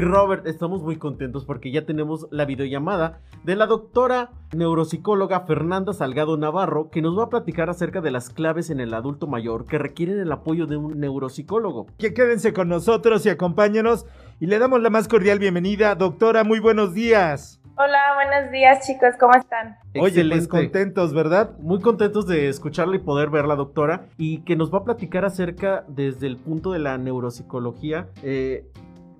y Robert. Estamos muy contentos porque ya tenemos la videollamada de la doctora neuropsicóloga Fernanda Salgado Navarro que nos va a platicar acerca de las claves en el adulto mayor que requieren el apoyo de un neuropsicólogo. Que quédense con nosotros y acompáñenos y le damos la más cordial bienvenida. Doctora, muy buenos días. Hola, buenos días chicos, ¿cómo están? Oye, pues contentos, ¿verdad? Muy contentos de escucharla y poder verla, doctora, y que nos va a platicar acerca desde el punto de la neuropsicología, eh,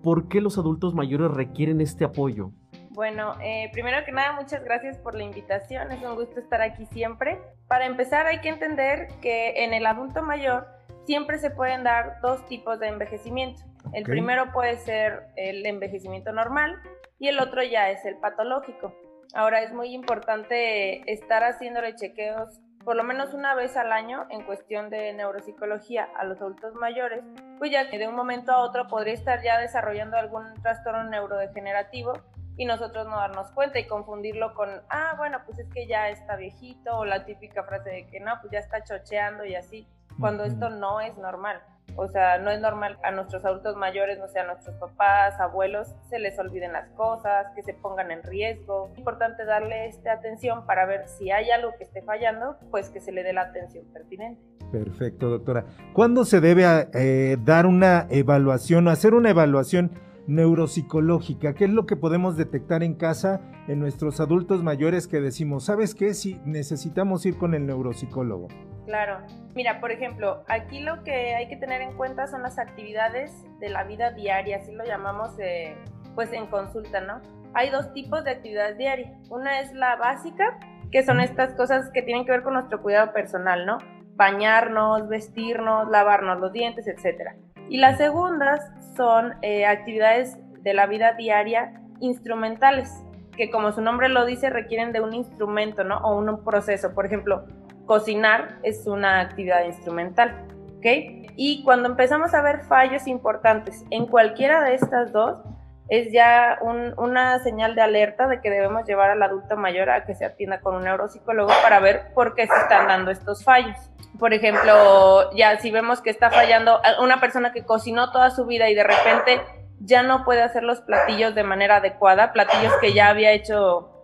¿por qué los adultos mayores requieren este apoyo? Bueno, eh, primero que nada, muchas gracias por la invitación, es un gusto estar aquí siempre. Para empezar, hay que entender que en el adulto mayor siempre se pueden dar dos tipos de envejecimiento. El primero puede ser el envejecimiento normal, y el otro ya es el patológico. Ahora es muy importante estar haciéndole chequeos por lo menos una vez al año en cuestión de neuropsicología a los adultos mayores, pues ya que de un momento a otro podría estar ya desarrollando algún trastorno neurodegenerativo y nosotros no darnos cuenta y confundirlo con, ah, bueno, pues es que ya está viejito o la típica frase de que no, pues ya está chocheando y así, cuando esto no es normal. O sea, no es normal a nuestros adultos mayores, no sea a nuestros papás, abuelos, se les olviden las cosas, que se pongan en riesgo. Es importante darle esta atención para ver si hay algo que esté fallando, pues que se le dé la atención pertinente. Perfecto, doctora. ¿Cuándo se debe eh, dar una evaluación o hacer una evaluación neuropsicológica? ¿Qué es lo que podemos detectar en casa en nuestros adultos mayores que decimos, ¿sabes qué? Si necesitamos ir con el neuropsicólogo. Claro. Mira, por ejemplo, aquí lo que hay que tener en cuenta son las actividades de la vida diaria, así lo llamamos eh, pues en consulta, ¿no? Hay dos tipos de actividades diarias. Una es la básica, que son estas cosas que tienen que ver con nuestro cuidado personal, ¿no? Bañarnos, vestirnos, lavarnos los dientes, etc. Y las segundas son eh, actividades de la vida diaria instrumentales, que como su nombre lo dice, requieren de un instrumento, ¿no? O un proceso. Por ejemplo, cocinar es una actividad instrumental, ¿ok? Y cuando empezamos a ver fallos importantes en cualquiera de estas dos, es ya una señal de alerta de que debemos llevar al adulto mayor a que se atienda con un neuropsicólogo para ver por qué se están dando estos fallos. Por ejemplo, ya si vemos que está fallando una persona que cocinó toda su vida y de repente ya no puede hacer los platillos de manera adecuada, platillos que ya había hecho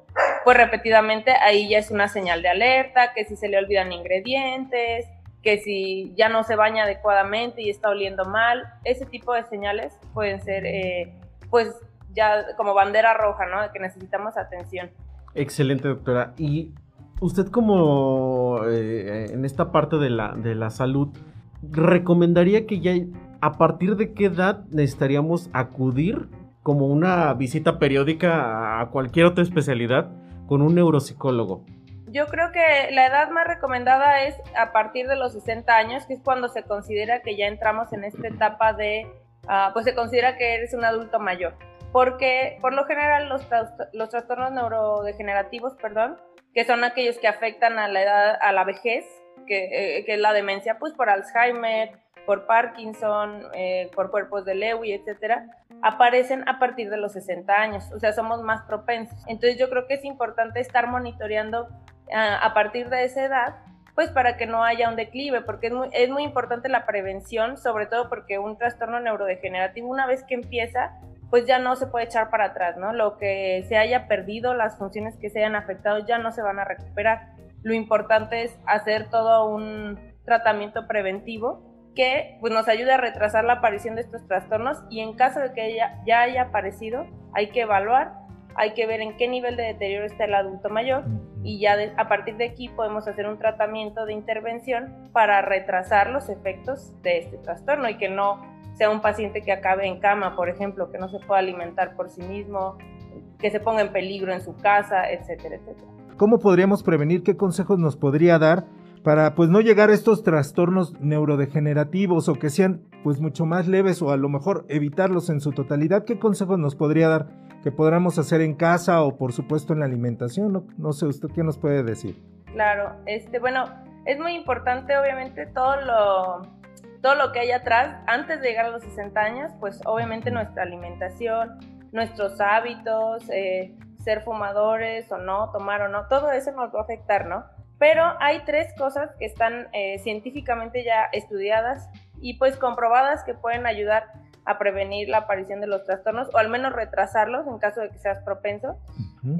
pues repetidamente ahí ya es una señal de alerta, que si se le olvidan ingredientes, que si ya no se baña adecuadamente y está oliendo mal, ese tipo de señales pueden ser eh, pues ya como bandera roja, ¿no? De que necesitamos atención. Excelente, doctora. Y usted como eh, en esta parte de la, de la salud, ¿recomendaría que ya a partir de qué edad necesitaríamos acudir como una visita periódica a cualquier otra especialidad con un neuropsicólogo? Yo creo que la edad más recomendada es a partir de los 60 años, que es cuando se considera que ya entramos en esta etapa de, ah, pues se considera que eres un adulto mayor. Porque por lo general los, los trastornos neurodegenerativos, perdón, que son aquellos que afectan a la edad, a la vejez, que, eh, que es la demencia, pues por Alzheimer, por Parkinson, eh, por cuerpos de Lewy, etcétera, aparecen a partir de los 60 años, o sea, somos más propensos. Entonces yo creo que es importante estar monitoreando ah, a partir de esa edad, pues para que no haya un declive, porque es muy, es muy importante la prevención, sobre todo porque un trastorno neurodegenerativo una vez que empieza, pues ya no se puede echar para atrás, ¿no? Lo que se haya perdido, las funciones que se hayan afectado ya no se van a recuperar. Lo importante es hacer todo un tratamiento preventivo que pues, nos ayude a retrasar la aparición de estos trastornos y en caso de que ya haya aparecido, hay que evaluar, hay que ver en qué nivel de deterioro está el adulto mayor y ya a partir de aquí podemos hacer un tratamiento de intervención para retrasar los efectos de este trastorno y que no sea un paciente que acabe en cama, por ejemplo, que no se pueda alimentar por sí mismo, que se ponga en peligro en su casa, etcétera, etcétera. ¿Cómo podríamos prevenir? ¿Qué consejos nos podría dar para pues no llegar a estos trastornos neurodegenerativos o que sean pues mucho más leves o a lo mejor evitarlos en su totalidad, ¿qué consejos nos podría dar que podamos hacer en casa o por supuesto en la alimentación? No, sé usted qué nos puede decir. Claro, este bueno, es muy importante obviamente todo lo todo lo que hay atrás antes de llegar a los 60 años, pues obviamente nuestra alimentación, nuestros hábitos, eh, ser fumadores o no, tomar o no, todo eso nos va a afectar, ¿no? Pero hay tres cosas que están eh, científicamente ya estudiadas y pues comprobadas que pueden ayudar a prevenir la aparición de los trastornos o al menos retrasarlos en caso de que seas propenso.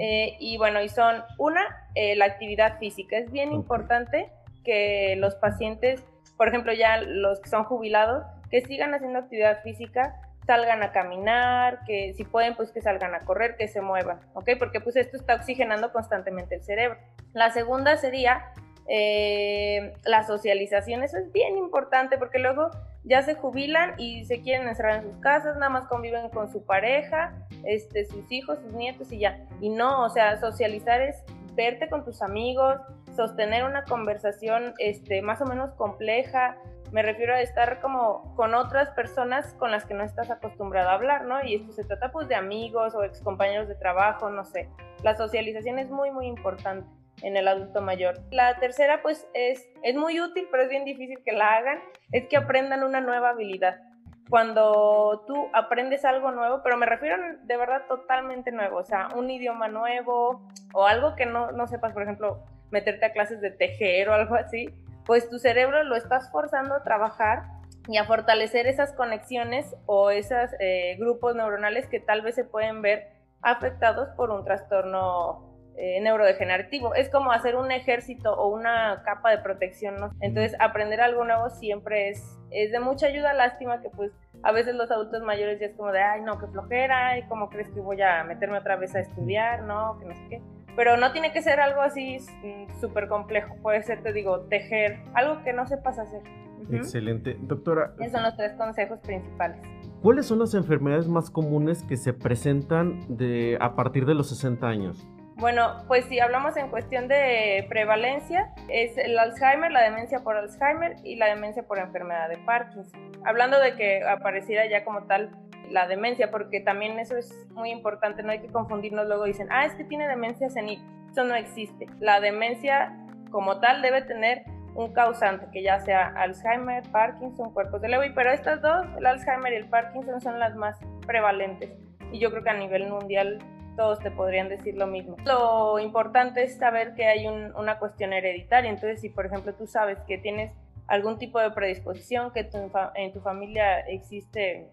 Eh, y bueno, y son una, eh, la actividad física. Es bien importante que los pacientes, por ejemplo, ya los que son jubilados, que sigan haciendo actividad física, salgan a caminar, que si pueden, pues que salgan a correr, que se muevan, ¿ok? Porque pues esto está oxigenando constantemente el cerebro. La segunda sería eh, la socialización, eso es bien importante porque luego ya se jubilan y se quieren encerrar en sus casas, nada más conviven con su pareja, este, sus hijos, sus nietos y ya. Y no, o sea, socializar es verte con tus amigos, sostener una conversación este, más o menos compleja. Me refiero a estar como con otras personas con las que no estás acostumbrado a hablar, ¿no? Y esto se trata pues de amigos o ex compañeros de trabajo, no sé. La socialización es muy, muy importante en el adulto mayor. La tercera, pues, es, es muy útil, pero es bien difícil que la hagan, es que aprendan una nueva habilidad. Cuando tú aprendes algo nuevo, pero me refiero de verdad totalmente nuevo, o sea, un idioma nuevo o algo que no, no sepas, por ejemplo, meterte a clases de tejer o algo así, pues tu cerebro lo estás forzando a trabajar y a fortalecer esas conexiones o esos eh, grupos neuronales que tal vez se pueden ver afectados por un trastorno eh, neurodegenerativo. Es como hacer un ejército o una capa de protección, ¿no? Entonces, aprender algo nuevo siempre es, es de mucha ayuda. Lástima que, pues, a veces los adultos mayores ya es como de, ay, no, qué flojera, y cómo crees que voy a meterme otra vez a estudiar, ¿no? Que no sé qué. Pero no tiene que ser algo así mm, súper complejo. Puede ser, te digo, tejer, algo que no sepas hacer. Excelente. Doctora. Esos son los tres consejos principales. ¿Cuáles son las enfermedades más comunes que se presentan de, a partir de los 60 años? Bueno, pues si hablamos en cuestión de prevalencia, es el Alzheimer, la demencia por Alzheimer y la demencia por enfermedad de Parkinson. Hablando de que apareciera ya como tal la demencia, porque también eso es muy importante, no hay que confundirnos, luego dicen, ah, es que tiene demencia senil, eso no existe. La demencia como tal debe tener un causante, que ya sea Alzheimer, Parkinson, cuerpos de Lewy, pero estas dos, el Alzheimer y el Parkinson, son las más prevalentes. Y yo creo que a nivel mundial todos te podrían decir lo mismo. Lo importante es saber que hay una cuestión hereditaria, entonces si por ejemplo tú sabes que tienes algún tipo de predisposición, que en tu familia existe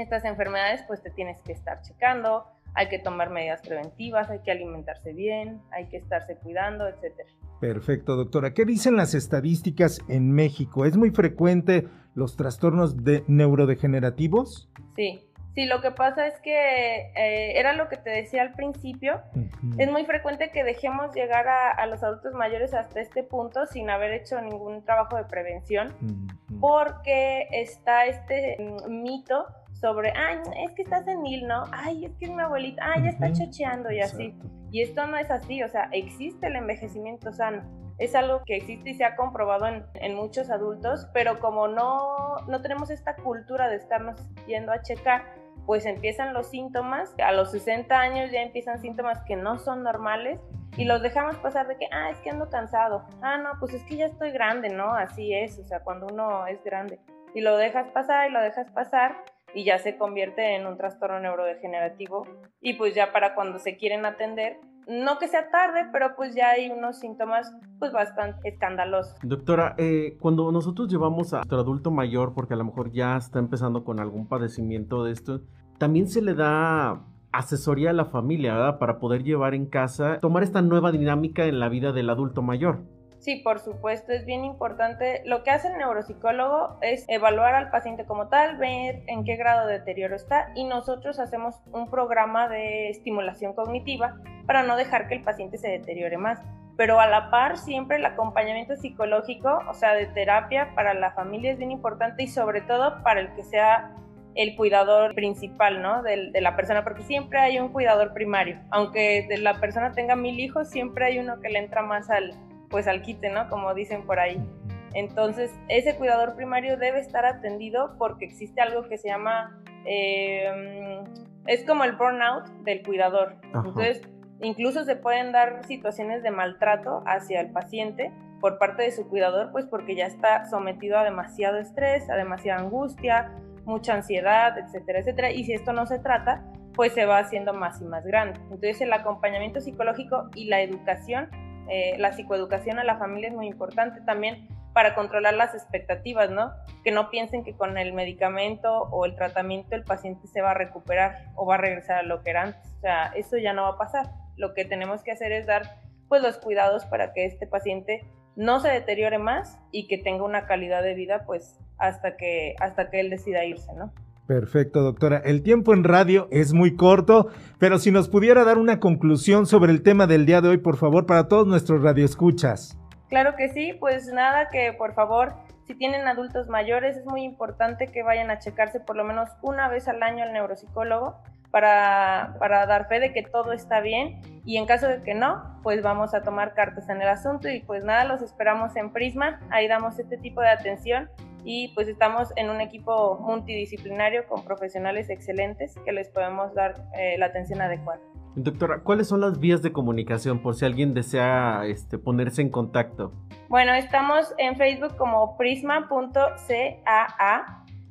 estas enfermedades, pues te tienes que estar checando, hay que tomar medidas preventivas, hay que alimentarse bien, hay que estarse cuidando, etc. Perfecto, doctora. ¿Qué dicen las estadísticas en México? ¿Es muy frecuente los trastornos de neurodegenerativos? Sí, Sí, lo que pasa es que eh, era lo que te decía al principio. Es muy frecuente que dejemos llegar a, los adultos mayores hasta este punto sin haber hecho ningún trabajo de prevención, porque está este mm, mito sobre, ay, es que estás senil, ¿no? Ay, es que es mi abuelita, ay, ya está chocheando y así. Y esto no es así, o sea, existe el envejecimiento sano. Es algo que existe y se ha comprobado en, en muchos adultos, pero como no, no tenemos esta cultura de estarnos yendo a checar, pues empiezan los síntomas, a los 60 años ya empiezan síntomas que no son normales y los dejamos pasar de que, ah, es que ando cansado, ah, no, pues es que ya estoy grande, ¿no? Así es, o sea, cuando uno es grande. Y lo dejas pasar y lo dejas pasar y ya se convierte en un trastorno neurodegenerativo y pues ya para cuando se quieren atender, no que sea tarde, pero pues ya hay unos síntomas pues bastante escandalosos. Doctora, eh, cuando nosotros llevamos a nuestro adulto mayor, porque a lo mejor ya está empezando con algún padecimiento de esto, también se le da asesoría a la familia, ¿verdad? Para poder llevar en casa, tomar esta nueva dinámica en la vida del adulto mayor. Sí, por supuesto, es bien importante. Lo que hace el neuropsicólogo es evaluar al paciente como tal, ver en qué grado de deterioro está y nosotros hacemos un programa de estimulación cognitiva para no dejar que el paciente se deteriore más. Pero a la par, siempre el acompañamiento psicológico, o sea, de terapia para la familia es bien importante y sobre todo para el que sea el cuidador principal, ¿no? De, la persona, porque siempre hay un cuidador primario. Aunque de la persona tenga mil hijos, siempre hay uno que le entra más al, pues al quite, ¿no? Como dicen por ahí. Entonces, ese cuidador primario debe estar atendido porque existe algo que se llama, eh, es como el burnout del cuidador. Entonces, incluso se pueden dar situaciones de maltrato hacia el paciente por parte de su cuidador, pues porque ya está sometido a demasiado estrés, a demasiada angustia, mucha ansiedad, etcétera, etcétera. Y si esto no se trata, pues se va haciendo más y más grande. Entonces, el acompañamiento psicológico y la educación eh, la psicoeducación a la familia es muy importante. También para controlar las expectativas, ¿no? Que no piensen que con el medicamento o el tratamiento el paciente se va a recuperar o va a regresar a lo que era antes. O sea, eso ya no va a pasar. Lo que tenemos que hacer es dar pues los cuidados para que este paciente no se deteriore más y que tenga una calidad de vida pues hasta que hasta que él decida irse, ¿no? Perfecto, doctora. El tiempo en radio es muy corto, pero si nos pudiera dar una conclusión sobre el tema del día de hoy, por favor, para todos nuestros radioescuchas. Claro que sí, pues nada, que por favor, si tienen adultos mayores, es muy importante que vayan a checarse por lo menos una vez al año al neuropsicólogo para, para dar fe de que todo está bien y en caso de que no, pues vamos a tomar cartas en el asunto y pues nada, los esperamos en Prisma, ahí damos este tipo de atención y pues estamos en un equipo multidisciplinario con profesionales excelentes que les podemos dar eh, la atención adecuada. Doctora, ¿cuáles son las vías de comunicación por si alguien desea este, ponerse en contacto? Bueno, estamos en Facebook como prisma.caa,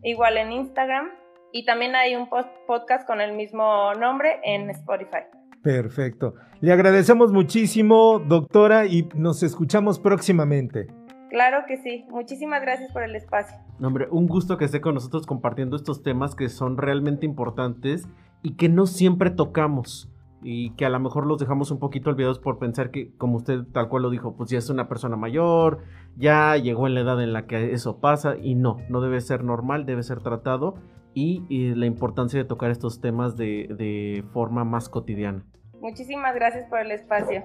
igual en Instagram, y también hay un podcast con el mismo nombre en Spotify. Perfecto. Le agradecemos muchísimo, doctora, y nos escuchamos próximamente. Claro que sí. Muchísimas gracias por el espacio. Hombre, un gusto que esté con nosotros compartiendo estos temas que son realmente importantes y que no siempre tocamos y que a lo mejor los dejamos un poquito olvidados por pensar que, como usted tal cual lo dijo, pues ya es una persona mayor, ya llegó en la edad en la que eso pasa y no, no debe ser normal, debe ser tratado y, la importancia de tocar estos temas de, de forma más cotidiana. Muchísimas gracias por el espacio.